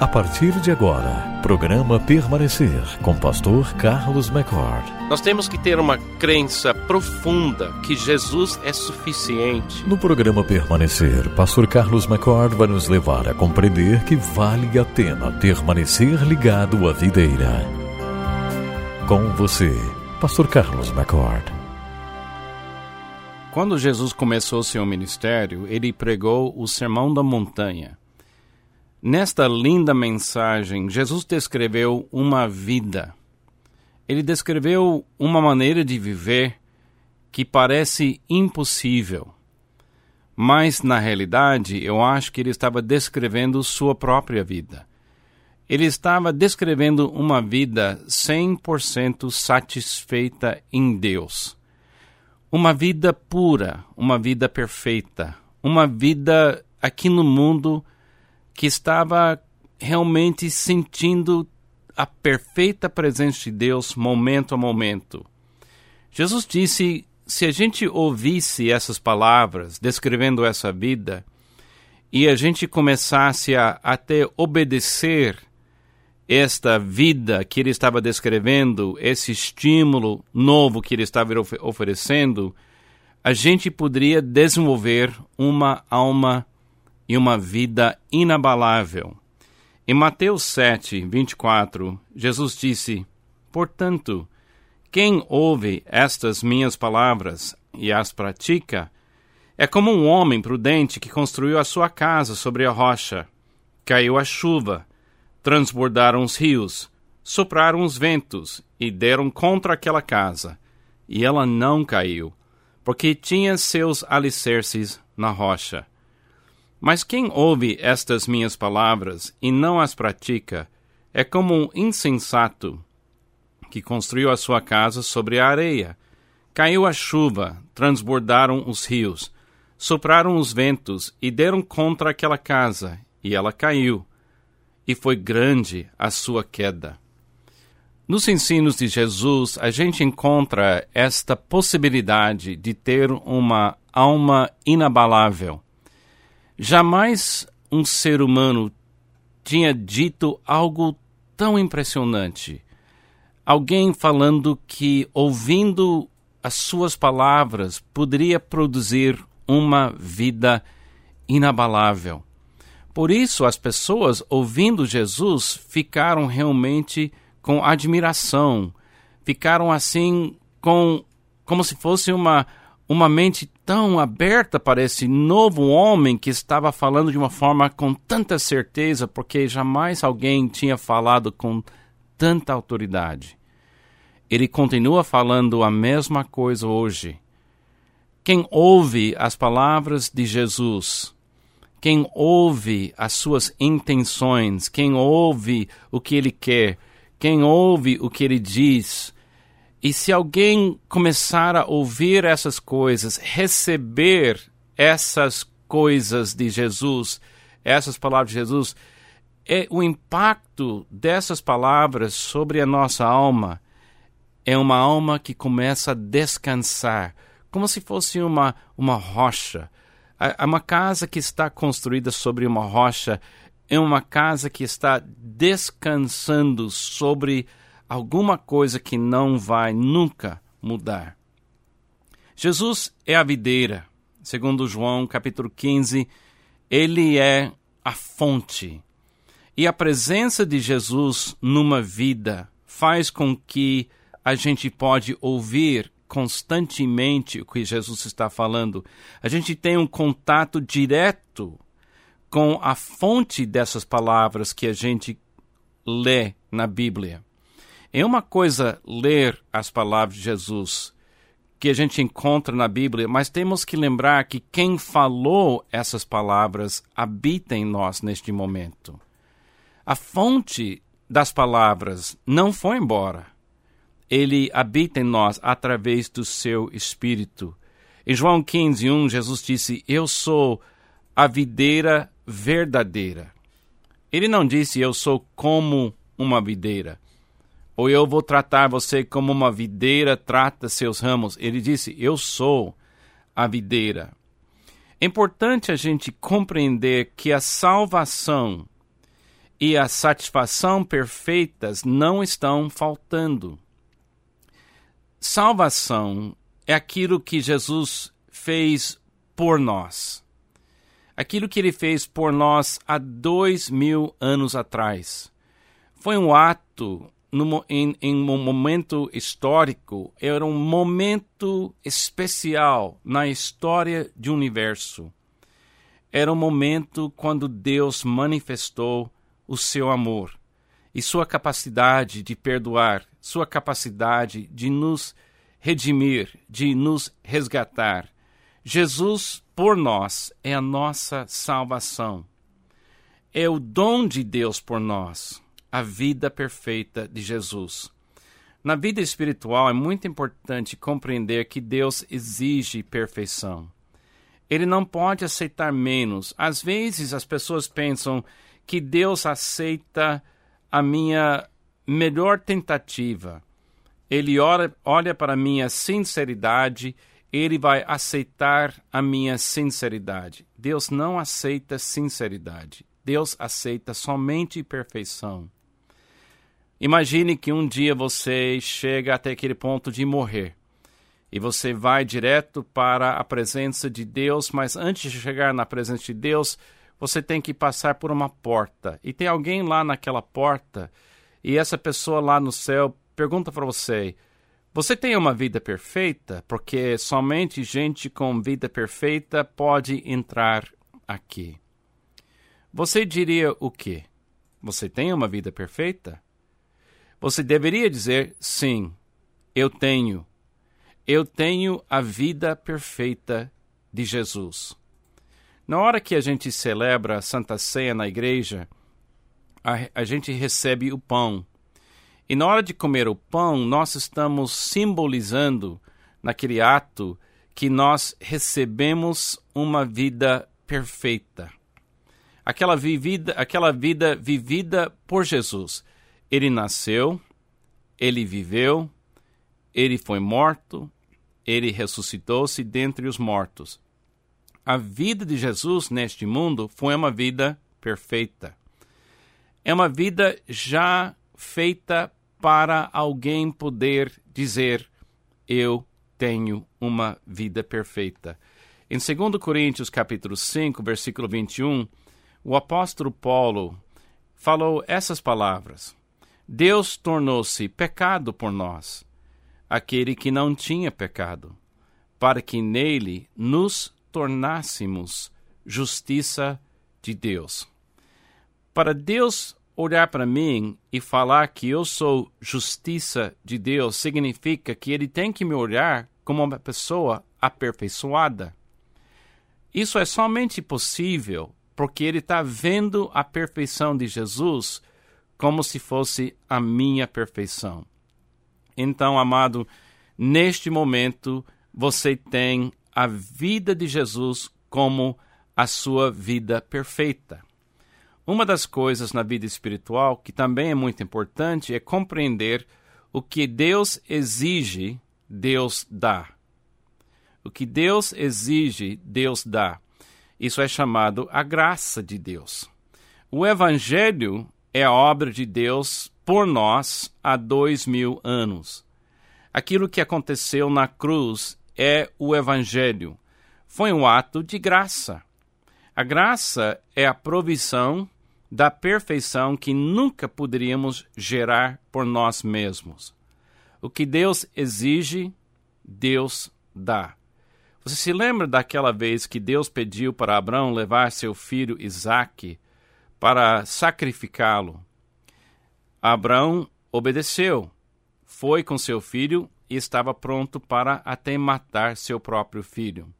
A partir de agora, programa Permanecer com Pastor Carlos McCord. Nós temos que ter uma crença profunda que Jesus é suficiente. No programa Permanecer, Pastor Carlos McCord vai nos levar a compreender que vale a pena permanecer ligado à videira. Com você, Pastor Carlos McCord. Quando Jesus começou seu ministério, ele pregou o Sermão da Montanha. Nesta linda mensagem, Jesus descreveu uma vida. Ele descreveu uma maneira de viver que parece impossível. Mas, na realidade, eu acho que ele estava descrevendo sua própria vida. Ele estava descrevendo uma vida 100% satisfeita em Deus. Uma vida pura, uma vida perfeita, uma vida aqui no mundo que estava realmente sentindo a perfeita presença de Deus momento a momento. Jesus disse: se a gente ouvisse essas palavras descrevendo essa vida e a gente começasse a até obedecer esta vida que ele estava descrevendo, esse estímulo novo que ele estava oferecendo, a gente poderia desenvolver uma alma e uma vida inabalável. Em Mateus 7, 24, Jesus disse: Portanto, quem ouve estas minhas palavras e as pratica, é como um homem prudente que construiu a sua casa sobre a rocha. Caiu a chuva, transbordaram os rios, sopraram os ventos e deram contra aquela casa. E ela não caiu, porque tinha seus alicerces na rocha. Mas quem ouve estas minhas palavras e não as pratica é como um insensato que construiu a sua casa sobre a areia. Caiu a chuva, transbordaram os rios, sopraram os ventos e deram contra aquela casa, e ela caiu, e foi grande a sua queda. Nos ensinos de Jesus, a gente encontra esta possibilidade de ter uma alma inabalável Jamais um ser humano tinha dito algo tão impressionante. Alguém falando que, ouvindo as suas palavras, poderia produzir uma vida inabalável. Por isso, as pessoas, ouvindo Jesus, ficaram realmente com admiração, ficaram assim com como se fosse uma uma mente tão aberta para esse novo homem que estava falando de uma forma com tanta certeza, porque jamais alguém tinha falado com tanta autoridade. Ele continua falando a mesma coisa hoje. Quem ouve as palavras de Jesus, quem ouve as suas intenções, quem ouve o que ele quer, quem ouve o que ele diz, e se alguém começar a ouvir essas coisas, receber essas coisas de Jesus, essas palavras de Jesus, é o impacto dessas palavras sobre a nossa alma é uma alma que começa a descansar, como se fosse uma, uma rocha. Uma casa que está construída sobre uma rocha é uma casa que está descansando sobre alguma coisa que não vai nunca mudar. Jesus é a videira. Segundo João, capítulo 15, ele é a fonte. E a presença de Jesus numa vida faz com que a gente pode ouvir constantemente o que Jesus está falando. A gente tem um contato direto com a fonte dessas palavras que a gente lê na Bíblia. É uma coisa ler as palavras de Jesus que a gente encontra na Bíblia, mas temos que lembrar que quem falou essas palavras habita em nós neste momento. A fonte das palavras não foi embora. Ele habita em nós através do seu Espírito. Em João 15, 1, Jesus disse: Eu sou a videira verdadeira. Ele não disse: Eu sou como uma videira ou eu vou tratar você como uma videira trata seus ramos. Ele disse: Eu sou a videira. É importante a gente compreender que a salvação e a satisfação perfeitas não estão faltando. Salvação é aquilo que Jesus fez por nós. Aquilo que ele fez por nós há dois mil anos atrás. Foi um ato no, em, em um momento histórico, era um momento especial na história do universo. Era um momento quando Deus manifestou o seu amor e sua capacidade de perdoar, sua capacidade de nos redimir, de nos resgatar. Jesus, por nós, é a nossa salvação. É o dom de Deus por nós, a vida perfeita de Jesus. Na vida espiritual é muito importante compreender que Deus exige perfeição. Ele não pode aceitar menos. Às vezes as pessoas pensam que Deus aceita a minha melhor tentativa. Ele olha para a minha sinceridade, ele vai aceitar a minha sinceridade. Deus não aceita sinceridade. Deus aceita somente perfeição. Imagine que um dia você chega até aquele ponto de morrer e você vai direto para a presença de Deus, mas antes de chegar na presença de Deus, você tem que passar por uma porta. E tem alguém lá naquela porta, e essa pessoa lá no céu pergunta para você: Você tem uma vida perfeita? Porque somente gente com vida perfeita pode entrar aqui. Você diria o quê? Você tem uma vida perfeita? Você deveria dizer: Sim, eu tenho. Eu tenho a vida perfeita de Jesus. Na hora que a gente celebra a Santa Ceia na igreja, a, a gente recebe o pão. E na hora de comer o pão, nós estamos simbolizando, naquele ato, que nós recebemos uma vida perfeita. Aquela, vivida, aquela vida vivida por Jesus. Ele nasceu, ele viveu, ele foi morto, ele ressuscitou-se dentre os mortos a vida de Jesus neste mundo foi uma vida perfeita. É uma vida já feita para alguém poder dizer: Eu tenho uma vida perfeita. Em 2 Coríntios capítulo 5, versículo 21, o apóstolo Paulo falou essas palavras: Deus tornou-se pecado por nós, aquele que não tinha pecado, para que nele nos tornássemos justiça de Deus. Para Deus olhar para mim e falar que eu sou justiça de Deus significa que ele tem que me olhar como uma pessoa aperfeiçoada. Isso é somente possível porque ele está vendo a perfeição de Jesus como se fosse a minha perfeição. Então, amado, neste momento você tem a vida de Jesus como a sua vida perfeita. Uma das coisas na vida espiritual que também é muito importante é compreender o que Deus exige, Deus dá. O que Deus exige, Deus dá. Isso é chamado a graça de Deus. O Evangelho é obra de Deus por nós há dois mil anos. Aquilo que aconteceu na cruz é o Evangelho. Foi um ato de graça. A graça é a provisão da perfeição que nunca poderíamos gerar por nós mesmos. O que Deus exige, Deus dá. Você se lembra daquela vez que Deus pediu para Abraão levar seu filho Isaque para sacrificá-lo? Abraão obedeceu, foi com seu filho e estava pronto para até matar seu próprio filho.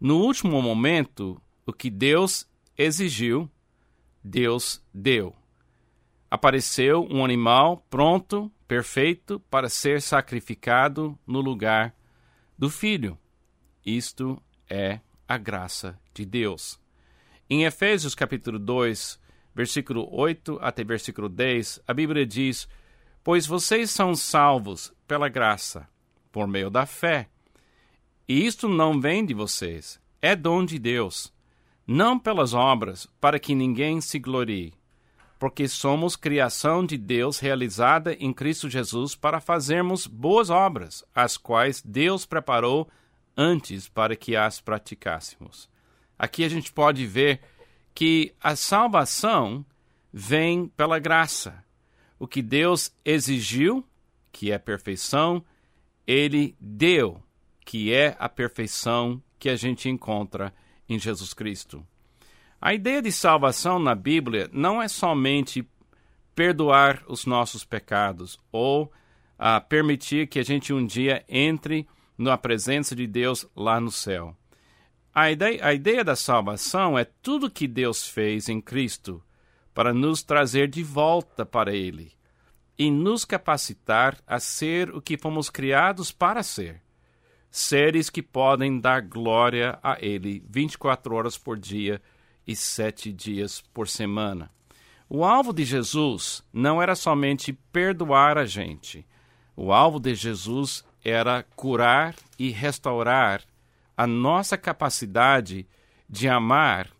No último momento, o que Deus exigiu, Deus deu. Apareceu um animal pronto, perfeito, para ser sacrificado no lugar do filho. Isto é a graça de Deus. Em Efésios capítulo 2, versículo 8 até versículo 10, a Bíblia diz: Pois vocês são salvos pela graça, por meio da fé. E isto não vem de vocês, é dom de Deus, não pelas obras, para que ninguém se glorie. porque somos criação de Deus realizada em Cristo Jesus para fazermos boas obras, as quais Deus preparou antes para que as praticássemos. Aqui a gente pode ver que a salvação vem pela graça. O que Deus exigiu, que é perfeição, ele deu, que é a perfeição que a gente encontra em Jesus Cristo. A ideia de salvação na Bíblia não é somente perdoar os nossos pecados ou uh, permitir que a gente um dia entre na presença de Deus lá no céu. A ideia, a ideia da salvação é tudo que Deus fez em Cristo para nos trazer de volta para Ele e nos capacitar a ser o que fomos criados para ser. Seres que podem dar glória a Ele 24 horas por dia e sete dias por semana. O alvo de Jesus não era somente perdoar a gente. O alvo de Jesus era curar e restaurar a nossa capacidade de amar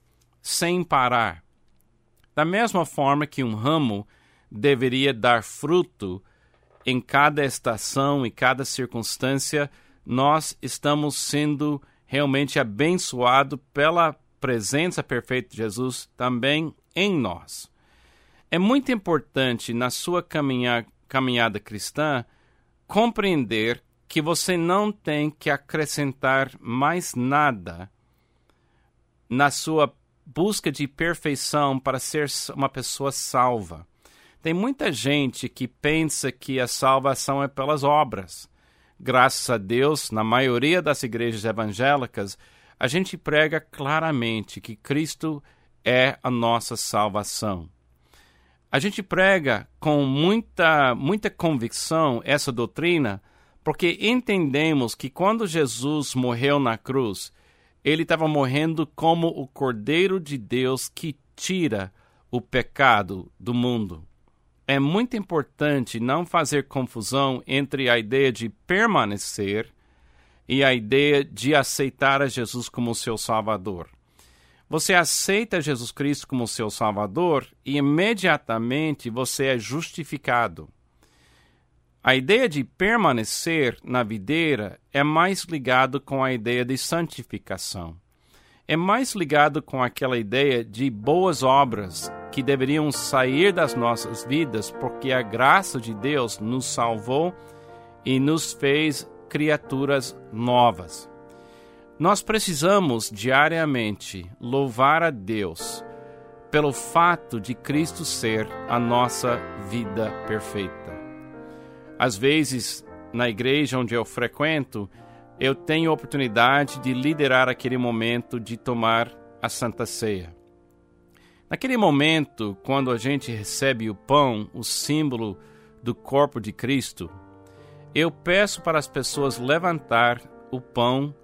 sem parar. Da mesma forma que um ramo deveria dar fruto em cada estação e cada circunstância, nós estamos sendo realmente abençoados pela presença perfeita de Jesus também em nós. É muito importante na sua caminha, caminhada cristã compreender que você não tem que acrescentar mais nada na sua busca de perfeição para ser uma pessoa salva. Tem muita gente que pensa que a salvação é pelas obras. Graças a Deus, na maioria das igrejas evangélicas, a gente prega claramente que Cristo é a nossa salvação. A gente prega com muita, muita convicção essa doutrina porque entendemos que quando Jesus morreu na cruz, ele estava morrendo como o Cordeiro de Deus que tira o pecado do mundo. É muito importante não fazer confusão entre a ideia de permanecer e a ideia de aceitar a Jesus como seu Salvador. Você aceita Jesus Cristo como seu Salvador e imediatamente você é justificado. A ideia de permanecer na videira é mais ligado com a ideia de santificação. É mais ligado com aquela ideia de boas obras que deveriam sair das nossas vidas porque a graça de Deus nos salvou e nos fez criaturas novas. Nós precisamos diariamente louvar a Deus pelo fato de Cristo ser a nossa vida perfeita. Às vezes, na igreja onde eu frequento, eu tenho a oportunidade de liderar aquele momento de tomar a Santa Ceia. Naquele momento, quando a gente recebe o pão, o símbolo do corpo de Cristo, eu peço para as pessoas levantar o pão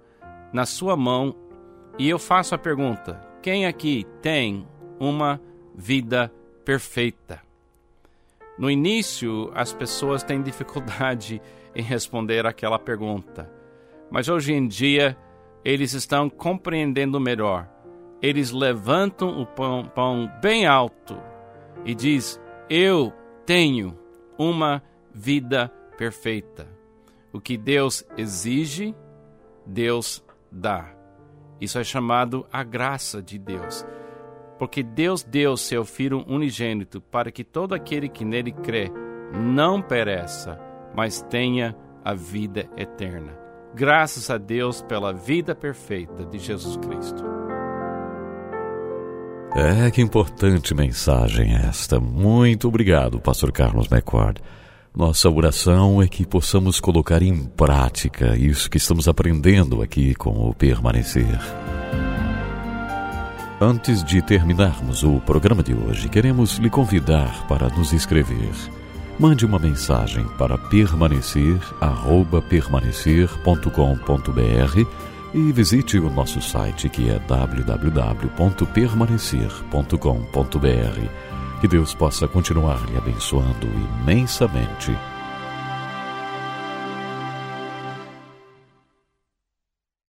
na sua mão e eu faço a pergunta: quem aqui tem uma vida perfeita? No início, as pessoas têm dificuldade em responder aquela pergunta, mas hoje em dia eles estão compreendendo melhor. Eles levantam o pão, pão bem alto e diz: Eu tenho uma vida perfeita perfeita. O que Deus exige, Deus dá. Isso é chamado a graça de Deus. Porque Deus deu seu Filho unigênito para que todo aquele que nele crê não pereça, mas tenha a vida eterna. Graças a Deus pela vida perfeita de Jesus Cristo. É que importante mensagem esta. Muito obrigado, Pastor Carlos McCord. Nossa oração é que possamos colocar em prática isso que estamos aprendendo aqui com o permanecer. Antes de terminarmos o programa de hoje, queremos lhe convidar para nos escrever. Mande uma mensagem para permanecer@permanecer.com.br e visite o nosso site que é www.permanecer.com.br que Deus possa continuar lhe abençoando imensamente